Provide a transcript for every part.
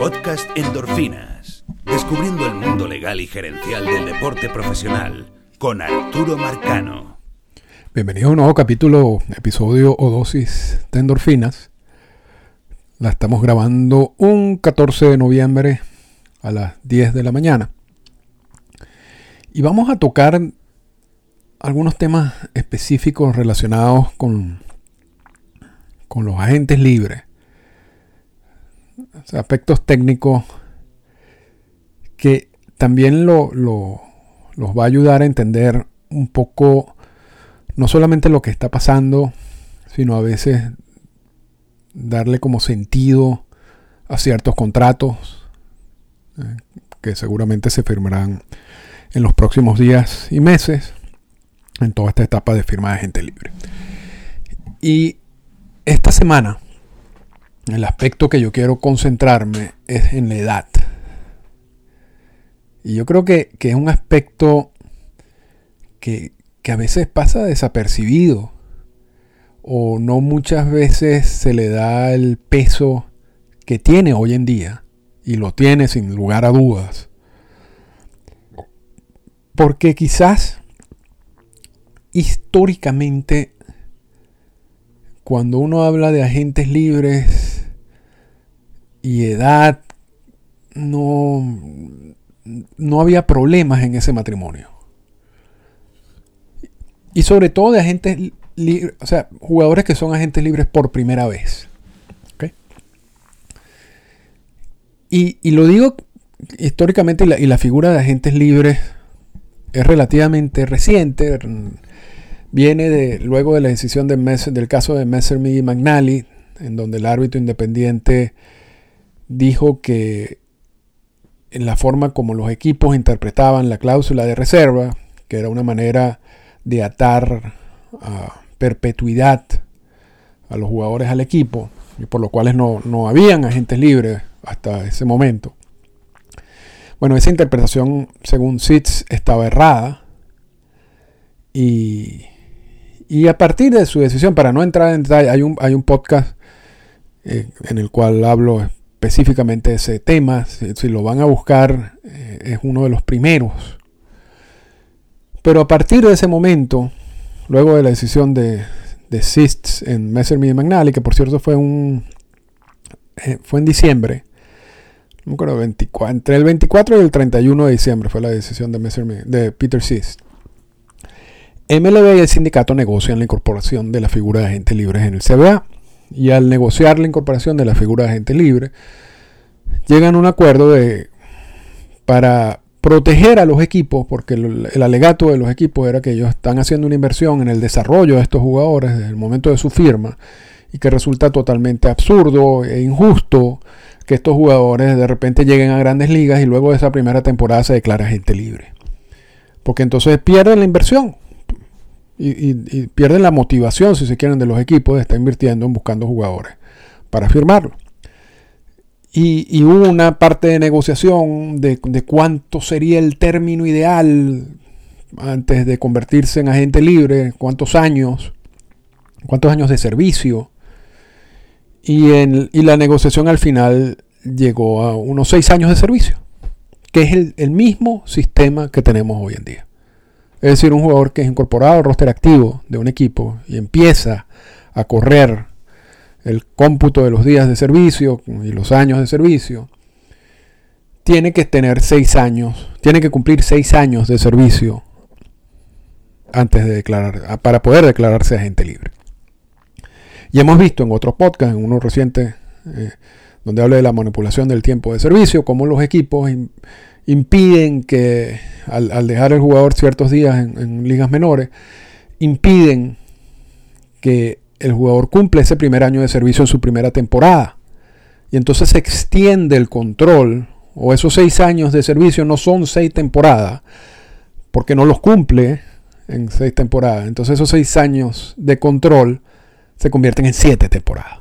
Podcast Endorfinas. Descubriendo el mundo legal y gerencial del deporte profesional con Arturo Marcano. Bienvenido a un nuevo capítulo, episodio o dosis de endorfinas. La estamos grabando un 14 de noviembre a las 10 de la mañana. Y vamos a tocar algunos temas específicos relacionados con, con los agentes libres. Aspectos técnicos que también lo, los va a ayudar a entender un poco no solamente lo que está pasando, sino a veces darle como sentido a ciertos contratos eh, que seguramente se firmarán en los próximos días y meses en toda esta etapa de firma de gente libre. Y esta semana, el aspecto que yo quiero concentrarme es en la edad. Y yo creo que, es un aspecto que, que a veces pasa desapercibido o no muchas veces se le da el peso que tiene hoy en día y lo tiene sin lugar a dudas. Porque quizás históricamente cuando uno habla de agentes libres y edad, no, no había problemas en ese matrimonio. Y sobre todo de agentes libres, o sea, jugadores que son agentes libres por primera vez. Y, lo digo históricamente, y la, figura de agentes libres es relativamente reciente. Viene de, luego de la decisión de del caso de Messerme y McNally, en donde el árbitro independiente dijo que en la forma como los equipos interpretaban la cláusula de reserva, que era una manera de atar a perpetuidad a los jugadores al equipo, y por lo cual no, no habían agentes libres hasta ese momento. Bueno, esa interpretación, según Sitz, estaba errada. Y, y, a partir de su decisión, para no entrar en detalle, hay un, hay un podcast eh, en el cual hablo específicamente ese tema. Si, lo van a buscar, eh, es uno de los primeros. Pero a partir de ese momento, luego de la decisión de, de Sitz en Messerschmitt y McNally, que por cierto fue un eh, fue en diciembre, entre el 24 y el 31 de diciembre fue la decisión de, de Peter Sist. MLB y el sindicato negocian la incorporación de la figura de agente libre en el CBA. Y al negociar la incorporación de la figura de agente libre, llegan a un acuerdo de, para proteger a los equipos, porque el, el, alegato de los equipos era que ellos están haciendo una inversión en el desarrollo de estos jugadores desde el momento de su firma y que resulta totalmente absurdo e injusto que estos jugadores de repente lleguen a grandes ligas y luego de esa primera temporada se declara gente libre. Porque entonces pierden la inversión y, pierden la motivación, si se quieren, de los equipos de estar invirtiendo en buscando jugadores para firmarlo. Y, hubo una parte de negociación de, cuánto sería el término ideal antes de convertirse en agente libre, cuántos años, cuántos años de servicio. Y, en, la negociación al final llegó a unos seis años de servicio, que es el, mismo sistema que tenemos hoy en día. Es decir, un jugador que es incorporado al roster activo de un equipo y empieza a correr el cómputo de los días de servicio y los años de servicio, tiene que tener seis años, tiene que cumplir seis años de servicio antes de declarar, para poder declararse agente libre. Y hemos visto en otros podcasts, en uno reciente, eh, donde habla de la manipulación del tiempo de servicio, cómo los equipos impiden que, al, dejar el jugador ciertos días en, ligas menores, impiden que el jugador cumpla ese primer año de servicio en su primera temporada. Y entonces se extiende el control, o esos seis años de servicio no son seis temporadas, porque no los cumple en seis temporadas. Entonces esos seis años de control se convierten en siete temporadas.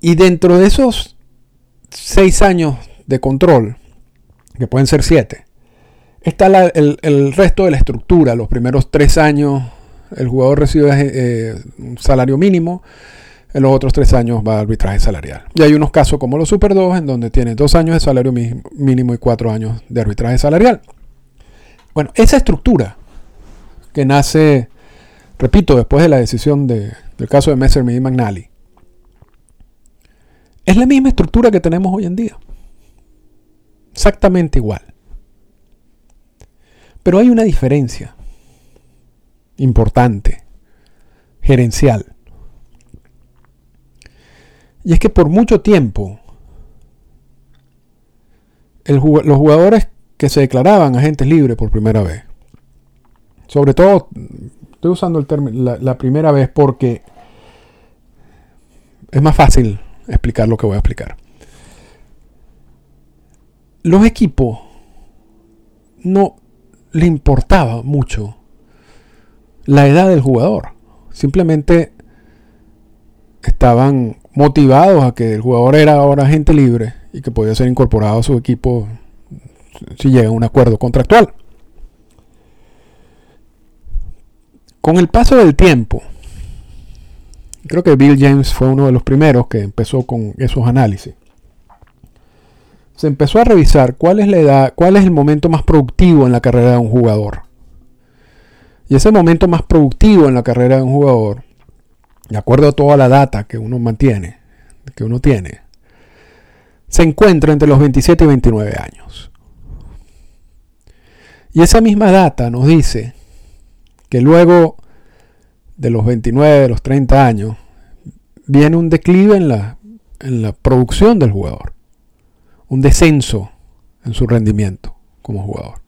Y dentro de esos seis años de control, que pueden ser siete, está el, resto de la estructura. Los primeros tres años el jugador recibe eh, un salario mínimo, en los otros tres años va a arbitraje salarial. Y hay unos casos como los Super 2 en donde tiene dos años de salario mínimo y cuatro años de arbitraje salarial. Bueno, esa estructura que nace, repito, después de la decisión del caso de Messerschmitt y McNally, es la misma estructura que tenemos hoy en día. Exactamente igual. Pero hay una diferencia importante, gerencial. Y es que por mucho tiempo los jugadores que se declaraban agentes libres por primera vez, sobre todo, estoy usando el término la, primera vez porque es más fácil explicar lo que voy a explicar. Los equipos no le importaba mucho la edad del jugador. Simplemente estaban motivados a que el jugador era ahora agente libre y que podía ser incorporado a su equipo si llega a un acuerdo contractual. Con el paso del tiempo, creo que Bill James fue uno de los primeros que empezó con esos análisis. Se empezó a revisar cuál es la edad, cuál es el momento más productivo en la carrera de un jugador. Y ese momento más productivo en la carrera de un jugador de acuerdo a toda la data que uno mantiene, que uno tiene, se encuentra entre los 27 y 29 años. Y esa misma data nos dice que luego de los 29, de los 30 años, viene un declive en la, en la producción del jugador, un descenso en su rendimiento como jugador.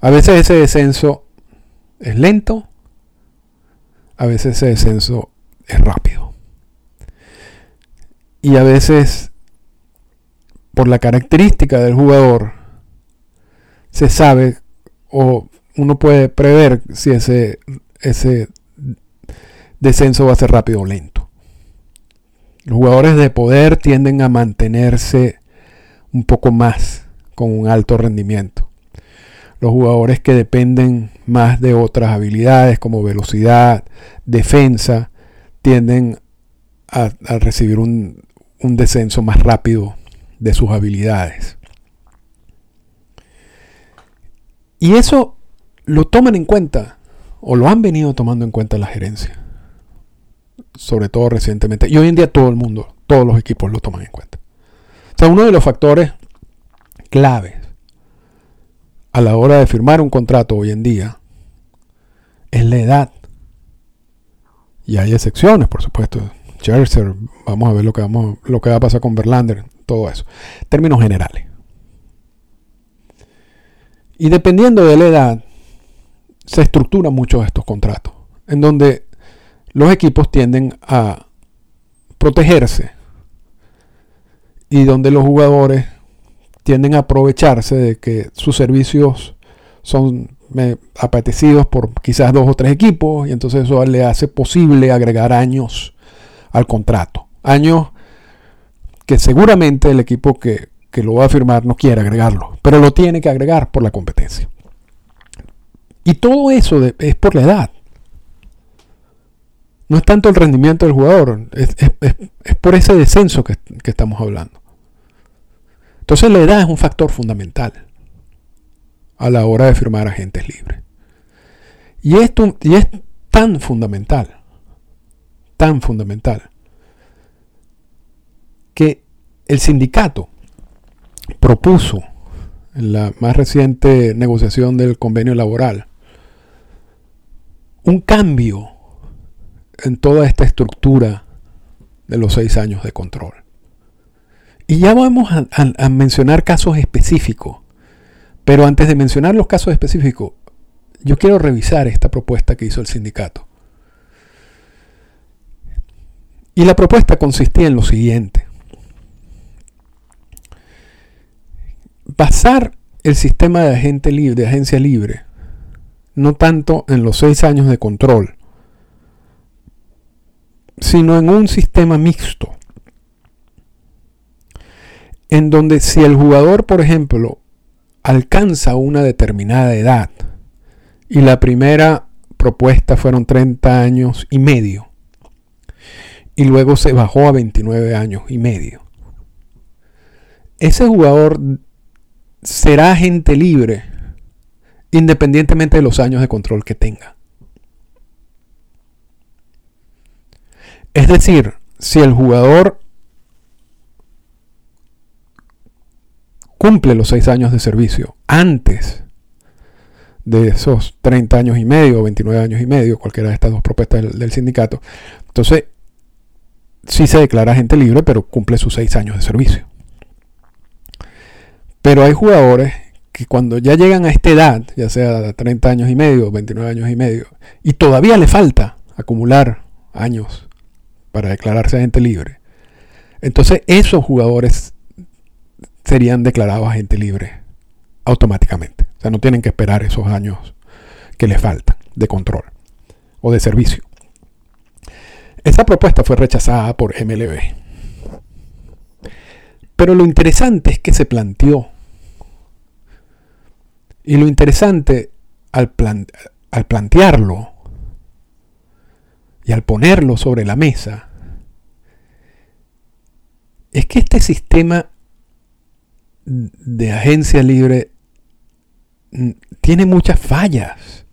A veces ese descenso es lento, a veces ese descenso es rápido. Y a veces, por la característica del jugador, se sabe o uno puede prever si ese, ese descenso va a ser rápido o lento. Los jugadores de poder tienden a mantenerse un poco más con un alto rendimiento. Los jugadores que dependen más de otras habilidades como velocidad, defensa, tienden a, recibir un, un descenso más rápido de sus habilidades. Y eso lo toman en cuenta, o lo han venido tomando en cuenta la gerencia. Sobre todo recientemente. Y hoy en día todo el mundo, todos los equipos lo toman en cuenta. Sea, uno de los factores claves a la hora de firmar un contrato hoy en día es la edad y hay excepciones, por supuesto. Scherzer, vamos a ver lo que, vamos, lo que va a pasar con Verlander, todo eso. Términos generales. Y dependiendo de la edad, se estructuran muchos estos contratos, en donde los equipos tienden a protegerse y donde los jugadores tienden a aprovecharse de que sus servicios son apetecidos por quizás dos o tres equipos y entonces eso le hace posible agregar años al contrato. Años que seguramente el equipo que, lo va a firmar no quiere agregarlo, pero lo tiene que agregar por la competencia. Y todo eso es por la edad. No es tanto el rendimiento del jugador, es, por ese descenso que estamos hablando. Entonces la edad es un factor fundamental a la hora de firmar agentes libres. Y esto y es tan fundamental, tan fundamental, que el sindicato propuso en la más reciente negociación del convenio laboral un cambio en toda esta estructura de los seis años de control. Y ya vamos a mencionar casos específicos pero antes de mencionar los casos específicos, yo quiero revisar esta propuesta que hizo el sindicato. Y la propuesta consistía en lo siguiente. Basar el sistema de agente libre, de agencia libre, no tanto en los seis años de control, sino en un sistema mixto, en donde si el jugador, por ejemplo, alcanza una determinada edad. Y la primera propuesta fueron 30 años y medio. y luego se bajó a 29 años y medio. Ese jugador será agente libre independientemente de los años de control que tenga. Es decir, si el jugador cumple los 6 años de servicio antes de esos 30 años y medio o 29 años y medio, cualquiera de estas dos propuestas del, sindicato, entonces sí se declara agente libre, pero cumple sus 6 años de servicio. Pero hay jugadores que cuando ya llegan a esta edad, ya sea 30 años y medio, 29 años y medio, y todavía le falta acumular años para declararse agente libre, entonces esos jugadores serían declarados agente libre automáticamente. O sea, no tienen que esperar esos años que les faltan de control o de servicio. Esa propuesta fue rechazada por MLB. Pero lo interesante es que se planteó. Y lo interesante al, al plantearlo y al ponerlo sobre la mesa es que este sistema de agencia libre tiene muchas fallas.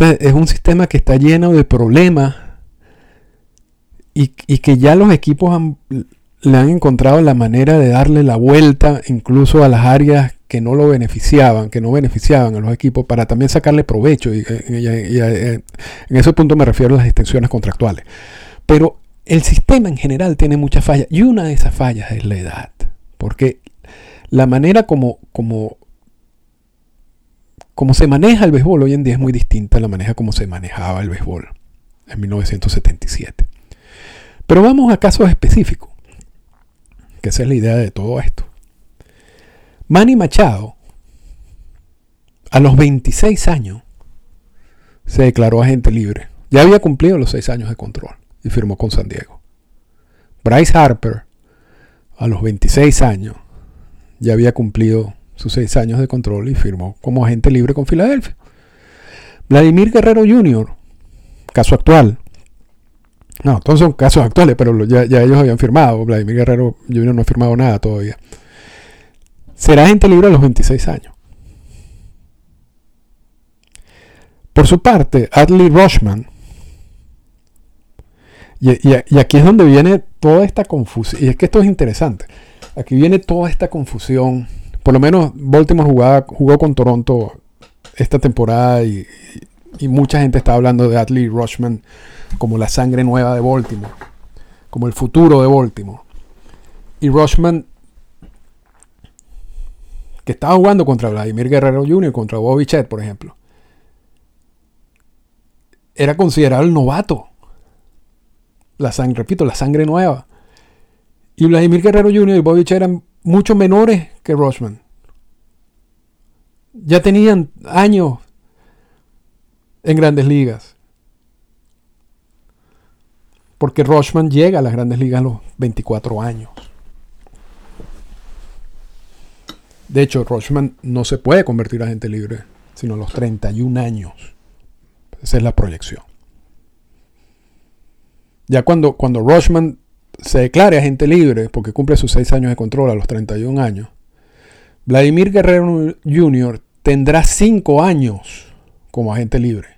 es un sistema que está lleno de problemas y, que ya los equipos le han encontrado la manera de darle la vuelta incluso a las áreas que no lo beneficiaban, que no beneficiaban a los equipos para también sacarle provecho. Y, en ese punto me refiero a las extensiones contractuales. Pero el sistema en general tiene muchas fallas y una de esas fallas es la edad. Porque la manera como, como, como se maneja el béisbol hoy en día es muy distinta a la manera como se manejaba el béisbol en 1977. Pero vamos a casos específicos, que esa es la idea de todo esto. Manny Machado, a los 26 años, se declaró agente libre. Ya había cumplido los 6 años de control y firmó con San Diego. Bryce Harper, a los 26 años, ya había cumplido sus seis años de control y firmó como agente libre con Filadelfia. Vladimir Guerrero Jr., caso actual. No, todos son casos actuales, pero ya, ellos habían firmado. Vladimir Guerrero Jr. no ha firmado nada todavía. Será agente libre a los 26 años. Por su parte, Adley Rochman, y, aquí es donde viene toda esta confusión, y es que esto es interesante. Aquí viene toda esta confusión. Por lo menos Baltimore jugó con Toronto esta temporada y, mucha gente está hablando de Adley Rushman como la sangre nueva de Baltimore, como el futuro de Baltimore. Y Rushman, que estaba jugando contra Vladimir Guerrero Jr., contra Bobby Chet, por ejemplo, era considerado el novato. La sangre, repito, la sangre nueva. Y Vladimir Guerrero Jr. y Bobby eran mucho menores que Rochman. Ya tenían años en grandes ligas. Porque Rochman llega a las grandes ligas a los 24 años. De hecho, Rochman no se puede convertir a agente libre sino a los 31 años. Esa es la proyección. Ya cuando, cuando Rochman se declare agente libre porque cumple sus 6 años de control a los 31 años, Vladimir Guerrero Jr. tendrá 5 años como agente libre.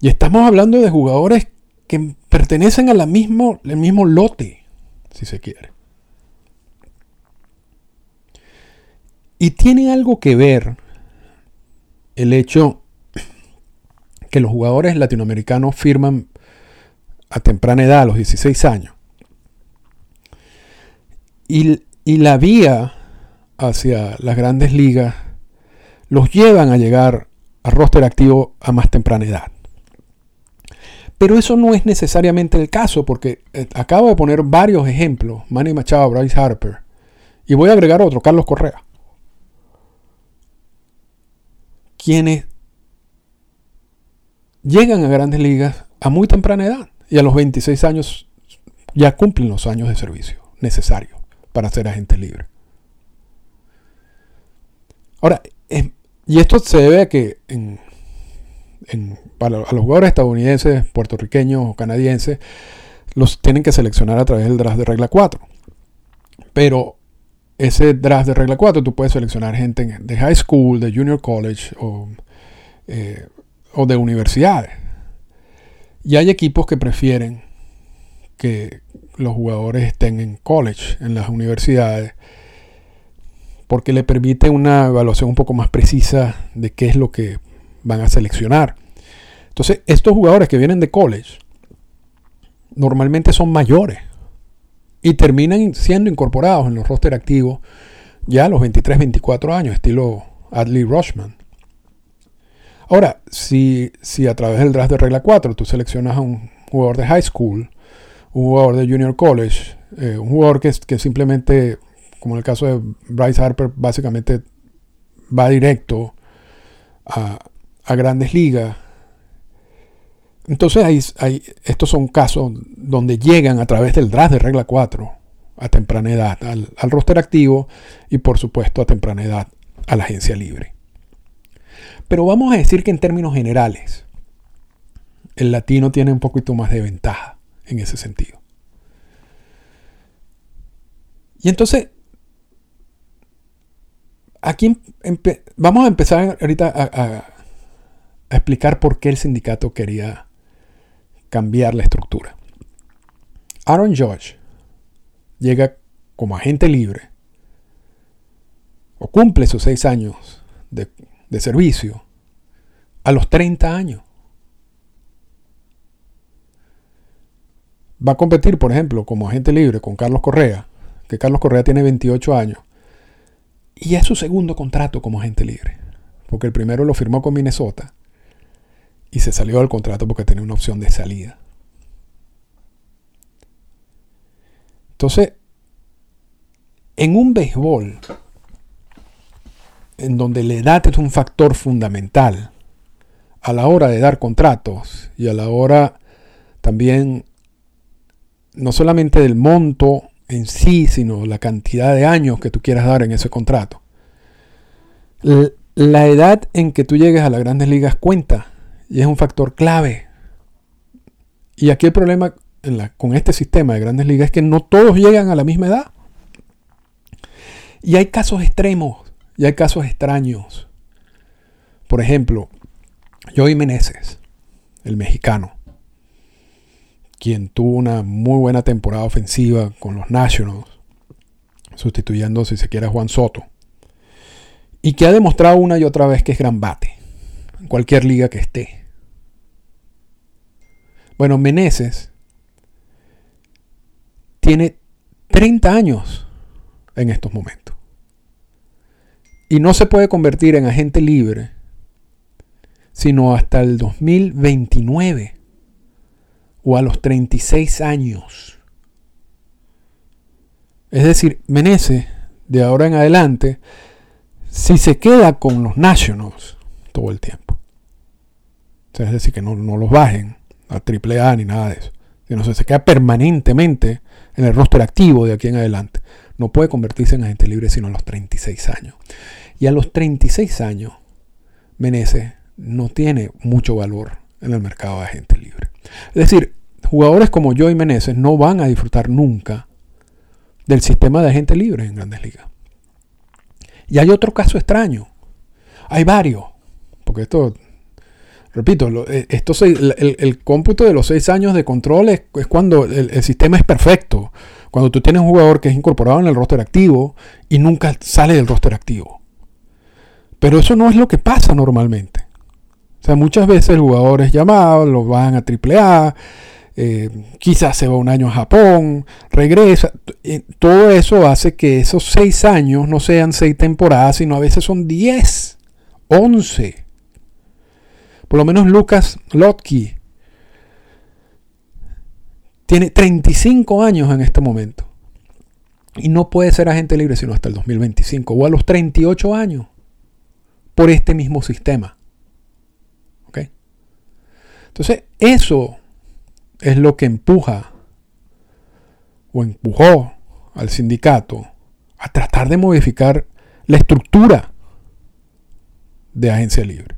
Y estamos hablando de jugadores que pertenecen al mismo, mismo lote, si se quiere. Y tiene algo que ver el hecho que los jugadores latinoamericanos firman a temprana edad, a los 16 años. Y, la vía hacia las grandes ligas los llevan a llegar a roster activo a más temprana edad. Pero eso no es necesariamente el caso, porque eh, acabo de poner varios ejemplos, Manny Machado, Bryce Harper, y voy a agregar otro, Carlos Correa, quienes llegan a grandes ligas a muy temprana edad y a los 26 años ya cumplen los años de servicio necesarios para ser agente libre. Ahora, y esto se debe a que en, para los jugadores estadounidenses, puertorriqueños o canadienses, los tienen que seleccionar a través del draft de regla 4. Pero ese draft de regla 4 tú puedes seleccionar gente de high school, de junior college o, eh, o de universidades. Y hay equipos que prefieren que los jugadores estén en college, en las universidades, porque le permite una evaluación un poco más precisa de qué es lo que van a seleccionar. Entonces, estos jugadores que vienen de college normalmente son mayores y terminan siendo incorporados en los roster activos ya a los 23, 24 años, estilo Adley Rushman. Ahora, si, si a través del draft de regla 4 tú seleccionas a un jugador de high school, un jugador de junior college, eh, un jugador que, simplemente, como en el caso de Bryce Harper, básicamente va directo a, grandes ligas. Entonces hay, hay, estos son casos donde llegan a través del draft de regla 4 a temprana edad al roster activo y por supuesto a temprana edad a la agencia libre. Pero vamos a decir que en términos generales el latino tiene un poquito más de ventaja en ese sentido. Y entonces, aquí vamos a empezar ahorita a, a explicar por qué el sindicato quería cambiar la estructura. Aaron George llega como agente libre o cumple sus seis años de, de servicio a los 30 años. Va a competir, por ejemplo, como agente libre con Carlos Correa, que Carlos Correa tiene 28 años, y es su segundo contrato como agente libre, porque el primero lo firmó con Minnesota y se salió del contrato porque tenía una opción de salida. Entonces, en un béisbol, en donde la edad es un factor fundamental a la hora de dar contratos y a la hora también no solamente del monto en sí, sino la cantidad de años que tú quieras dar en ese contrato. La edad en que tú llegues a las grandes ligas cuenta y es un factor clave. Y aquí el problema con este sistema de grandes ligas es que no todos llegan a la misma edad. Y hay casos extremos y hay casos extraños. Por ejemplo, Joey Meneses, el mexicano, quien tuvo una muy buena temporada ofensiva con los Nationals, sustituyendo, si se quiere, a Juan Soto, y que ha demostrado una y otra vez que es gran bate, en cualquier liga que esté. Bueno, Meneses tiene 30 años en estos momentos. Y no se puede convertir en agente libre sino hasta el 2029 o a los 36 años. Es decir, Meneses, de ahora en adelante, si se queda con los Nationals todo el tiempo, es decir, que no, no los bajen, a triple A ni nada de eso. Sino se queda permanentemente en el roster activo de aquí en adelante. No puede convertirse en agente libre sino a los 36 años. Y a los 36 años, Meneses no tiene mucho valor en el mercado de agente libre. Es decir, jugadores como yo y Meneses no van a disfrutar nunca del sistema de agente libre en grandes ligas. Y hay otro caso extraño. Hay varios. Porque esto repito, eh, esto el, cómputo de los seis años de control es, cuando el, sistema es perfecto. Cuando tú tienes un jugador que es incorporado en el roster activo y nunca sale del roster activo. Pero eso no es lo que pasa normalmente. O sea, muchas veces el jugador es llamado, lo van a AAA, eh, quizás se va un año a Japón, regresa. Todo eso hace que esos seis años no sean seis temporadas, sino a veces son diez, once. Por lo menos Lucas Lotke tiene 35 años en este momento. Y no puede ser agente libre sino hasta el 2025 o a los 38 años por este mismo sistema. ¿Ok? Entonces, eso es lo que empuja o empujó al sindicato a tratar de modificar la estructura de agencia libre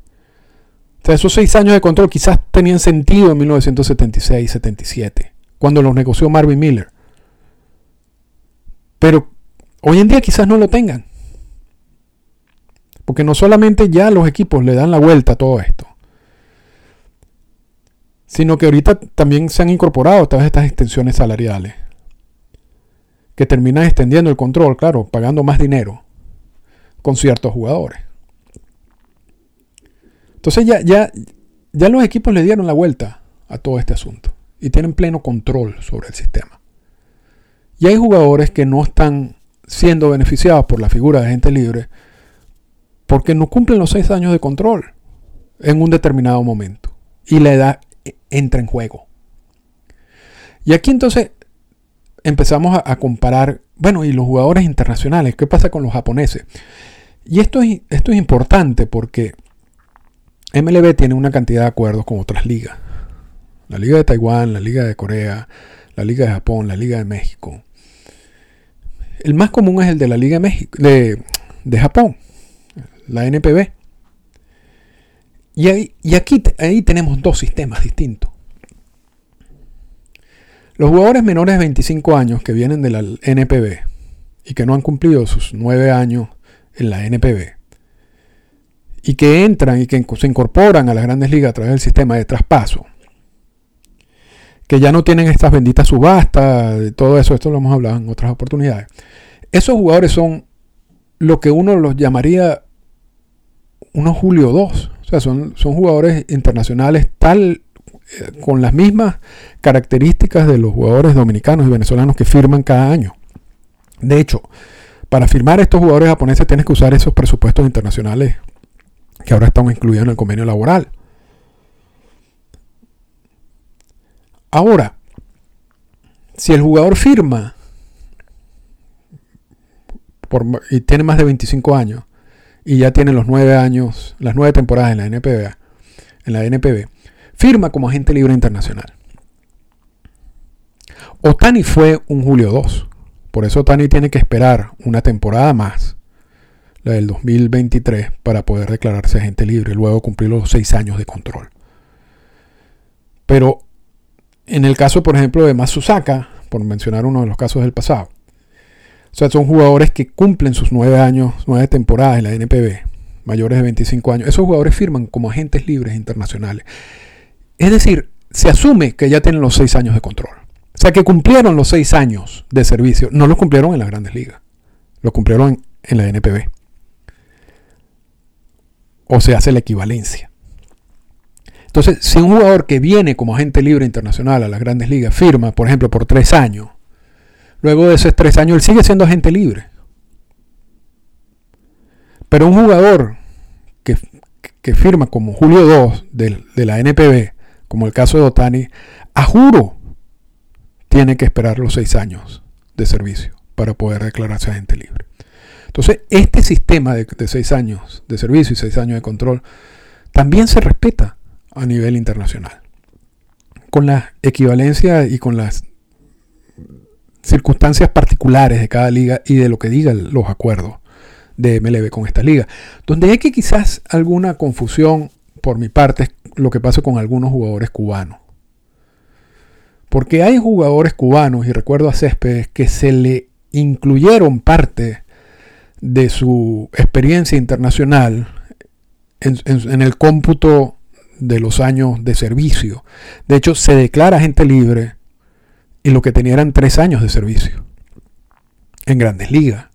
O sea, esos seis años de control quizás tenían sentido en 1976-77, cuando los negoció Marvin Miller. Pero hoy en día quizás no lo tengan. Porque no solamente ya los equipos le dan la vuelta a todo esto, sino que ahorita también se han incorporado todas estas extensiones salariales, que terminan extendiendo el control, claro, pagando más dinero con ciertos jugadores. Entonces ya, ya, ya los equipos le dieron la vuelta a todo este asunto y tienen pleno control sobre el sistema. Y hay jugadores que no están siendo beneficiados por la figura de gente libre porque no cumplen los seis años de control en un determinado momento y la edad entra en juego. Y aquí entonces empezamos a, a comparar, bueno, y los jugadores internacionales, ¿qué pasa con los japoneses? Y esto es, esto es importante porque MLB tiene una cantidad de acuerdos con otras ligas. La Liga de Taiwán, la Liga de Corea, la Liga de Japón, la Liga de México. El más común es el de la Liga de, México, de, Japón, la NPB. Y, ahí, y aquí ahí tenemos dos sistemas distintos. Los jugadores menores de 25 años que vienen de la NPB y que no han cumplido sus 9 años en la NPB y que entran y que se incorporan a las grandes ligas a través del sistema de traspaso, que ya no tienen estas benditas subastas, todo eso, esto lo hemos hablado en otras oportunidades. Esos jugadores son lo que uno los llamaría unos Julio 2, o sea, son, son jugadores internacionales tal eh, con las mismas características de los jugadores dominicanos y venezolanos que firman cada año. De hecho, para firmar estos jugadores japoneses tienes que usar esos presupuestos internacionales que ahora están incluidos en el convenio laboral. Ahora, si el jugador firma y tiene más de 25 años y ya tiene los 9 años, las 9 temporadas en la NPB, en la NPB, firma como agente libre internacional. Otani fue un Julio 2. Por eso Otani tiene que esperar una temporada más la del 2023, para poder declararse agente libre, luego cumplir los seis años de control. Pero en el caso, por ejemplo, de Masusaka, por mencionar uno de los casos del pasado, o sea, son jugadores que cumplen sus nueve años, nueve temporadas en la NPB, mayores de 25 años. Esos jugadores firman como agentes libres internacionales. Es decir, se asume que ya tienen los seis años de control. O sea, que cumplieron los seis años de servicio. No los cumplieron en las grandes ligas. Lo cumplieron en, en la NPB o se hace la equivalencia. Entonces, si un jugador que viene como agente libre internacional a las grandes ligas firma, por ejemplo, por tres años, luego de esos tres años él sigue siendo agente libre. Pero un jugador que, firma como Julio 2 de, de, la NPB, como el caso de Otani, a juro tiene que esperar los seis años de servicio para poder declararse agente libre. Entonces, este sistema de, seis años de servicio y seis años de control también se respeta a nivel internacional. Con la equivalencia y con las circunstancias particulares de cada liga y de lo que digan los acuerdos de MLB con esta liga. Donde hay que quizás alguna confusión por mi parte es lo que pasa con algunos jugadores cubanos. Porque hay jugadores cubanos, y recuerdo a Céspedes, que se le incluyeron parte de su experiencia internacional en, el cómputo de los años de servicio. De hecho, se declara gente libre y lo que tenía eran tres años de servicio en grandes ligas.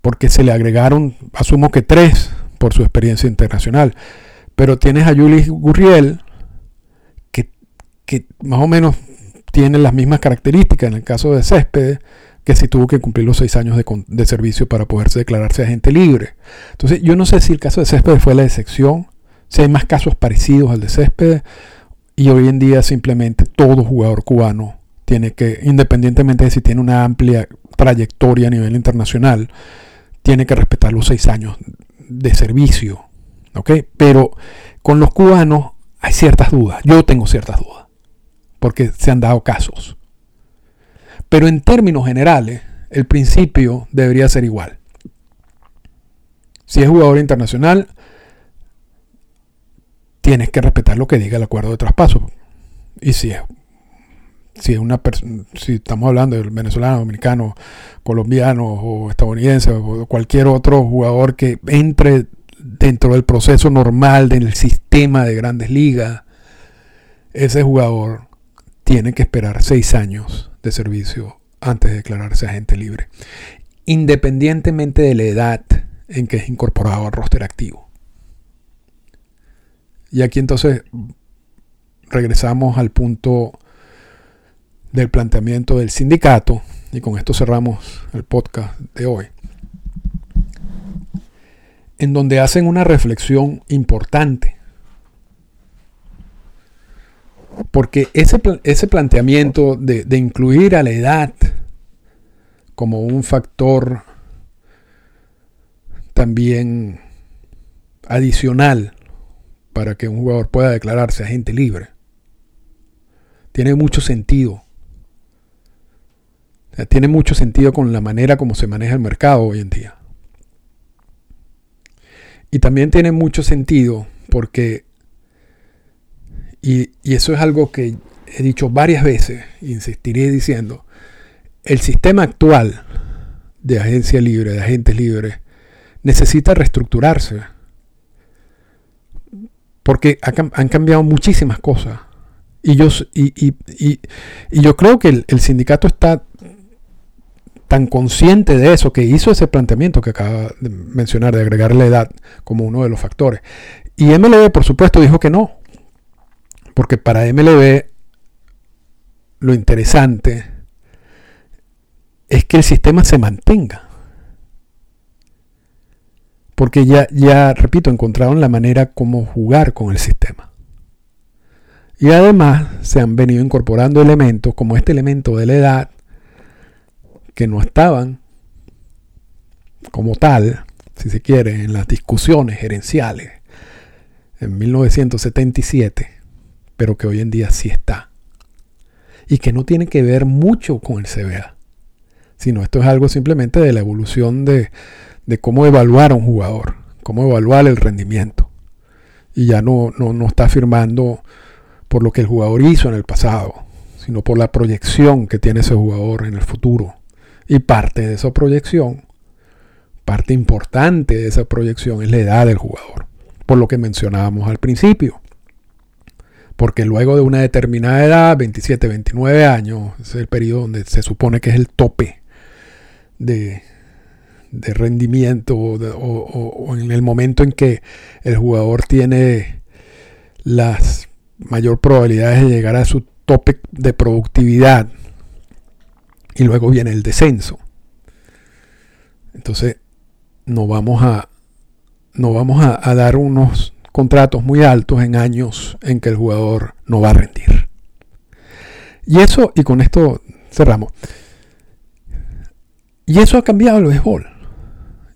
Porque se le agregaron, asumo que tres por su experiencia internacional. Pero tienes a Julius Gurriel, que, que más o menos tiene las mismas características en el caso de Céspedes, que si tuvo que cumplir los seis años de, servicio para poderse declararse agente libre. Entonces, yo no sé si el caso de Céspedes fue la excepción, si hay más casos parecidos al de Céspedes, y hoy en día simplemente todo jugador cubano tiene que, independientemente de si tiene una amplia trayectoria a nivel internacional, tiene que respetar los seis años de servicio. ¿ok? Pero con los cubanos hay ciertas dudas, yo tengo ciertas dudas, porque se han dado casos. Pero en términos generales, el principio debería ser igual. Si es jugador internacional, tienes que respetar lo que diga el acuerdo de traspaso. Y si es, si estamos hablando del venezolano, dominicano, colombiano o estadounidense o cualquier otro jugador que entre dentro del proceso normal del sistema de grandes ligas, ese jugador tiene que esperar seis años de servicio antes de declararse agente libre, independientemente de la edad en que es incorporado al roster activo. Y aquí entonces regresamos al punto del planteamiento del sindicato, y con esto cerramos el podcast de hoy, en donde hacen una reflexión importante. Porque ese, ese planteamiento de, de incluir a la edad como un factor también adicional para que un jugador pueda declararse agente libre. Tiene mucho sentido. Tiene mucho sentido con la manera como se maneja el mercado hoy en día. Y también tiene mucho sentido porque, y, y eso es algo que he dicho varias veces, insistiré diciendo, el sistema actual de agencia libre, de agentes libres, necesita reestructurarse. Porque han cambiado muchísimas cosas. Y yo, y, yo creo que el, sindicato está tan consciente de eso que hizo ese planteamiento que acaba de mencionar, de agregar la edad como uno de los factores. Y MLB, por supuesto, dijo que no. Porque para MLB lo interesante es que el sistema se mantenga. Porque ya, ya, repito, encontraron la manera como jugar con el sistema. Y además se han venido incorporando elementos como este elemento de la edad que no estaban como tal, si se quiere, en las discusiones gerenciales en 1977, pero que hoy en día sí está. Y que no tiene que ver mucho con el CBA sino esto es algo simplemente de la evolución de, cómo evaluar a un jugador, cómo evaluar el rendimiento. Y ya no, no, está firmando por lo que el jugador hizo en el pasado, sino por la proyección que tiene ese jugador en el futuro. Y parte de esa proyección, parte importante de esa proyección es la edad del jugador, por lo que mencionábamos al principio. Porque luego de una determinada edad, 27, 29 años, es el periodo donde se supone que es el tope de, rendimiento o, en el momento en que el jugador tiene las mayor probabilidades de llegar a su tope de productividad y luego viene el descenso. Entonces, no vamos a, no vamos a, dar unos contratos muy altos en años en que el jugador no va a rendir. Y eso, y con esto cerramos. Y eso ha cambiado el béisbol.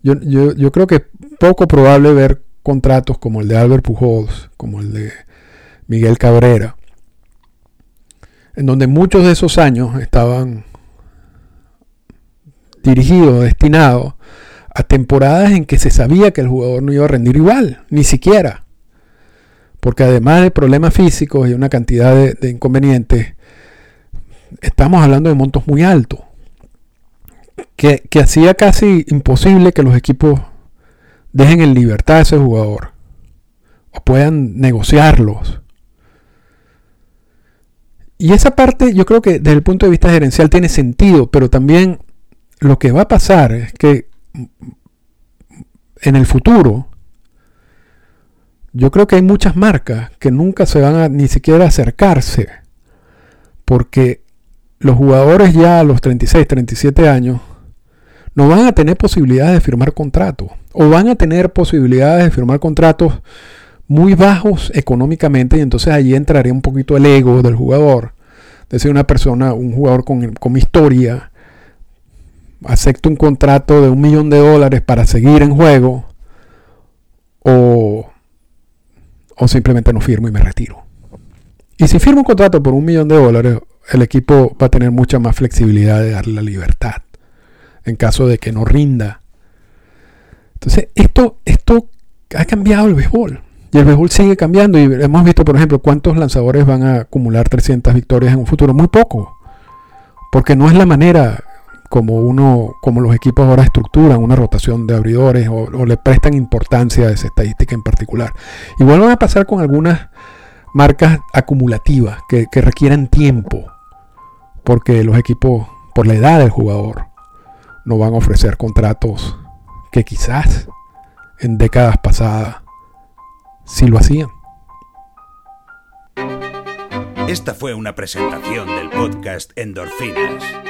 Yo, creo que es poco probable ver contratos como el de Albert Pujols, como el de Miguel Cabrera, en donde muchos de esos años estaban dirigidos, destinados a temporadas en que se sabía que el jugador no iba a rendir igual, ni siquiera. Porque además de problemas físicos y una cantidad de inconvenientes, estamos hablando de montos muy altos que, hacía casi imposible que los equipos dejen en libertad a ese jugador o puedan negociarlos. Y esa parte yo creo que desde el punto de vista gerencial tiene sentido, pero también lo que va a pasar es que en el futuro yo creo que hay muchas marcas que nunca se van a ni siquiera acercarse porque los jugadores ya a los 36, 37 años no van a tener posibilidades de firmar contratos o van a tener posibilidades de firmar contratos muy bajos económicamente y entonces allí entraría un poquito el ego del jugador. De ser una persona, un jugador con, con historia, acepto un contrato de un millón de dólares para seguir en juego o, o simplemente no firmo y me retiro. Y si firmo un contrato por un millón de dólares, el equipo va a tener mucha más flexibilidad de darle la libertad en caso de que no rinda. Entonces, esto, esto ha cambiado el béisbol. Y el béisbol sigue cambiando y hemos visto, por ejemplo, cuántos lanzadores van a acumular 300 victorias en un futuro. Muy poco. Porque no es la manera como uno, como los equipos ahora estructuran una rotación de abridores o, le prestan importancia a esa estadística en particular. Igual van a pasar con algunas marcas acumulativas que, que requieran tiempo. Porque los equipos, por la edad del jugador, no van a ofrecer contratos que quizás en décadas pasadas sí lo hacían. Esta fue una presentación del podcast Endorfinas.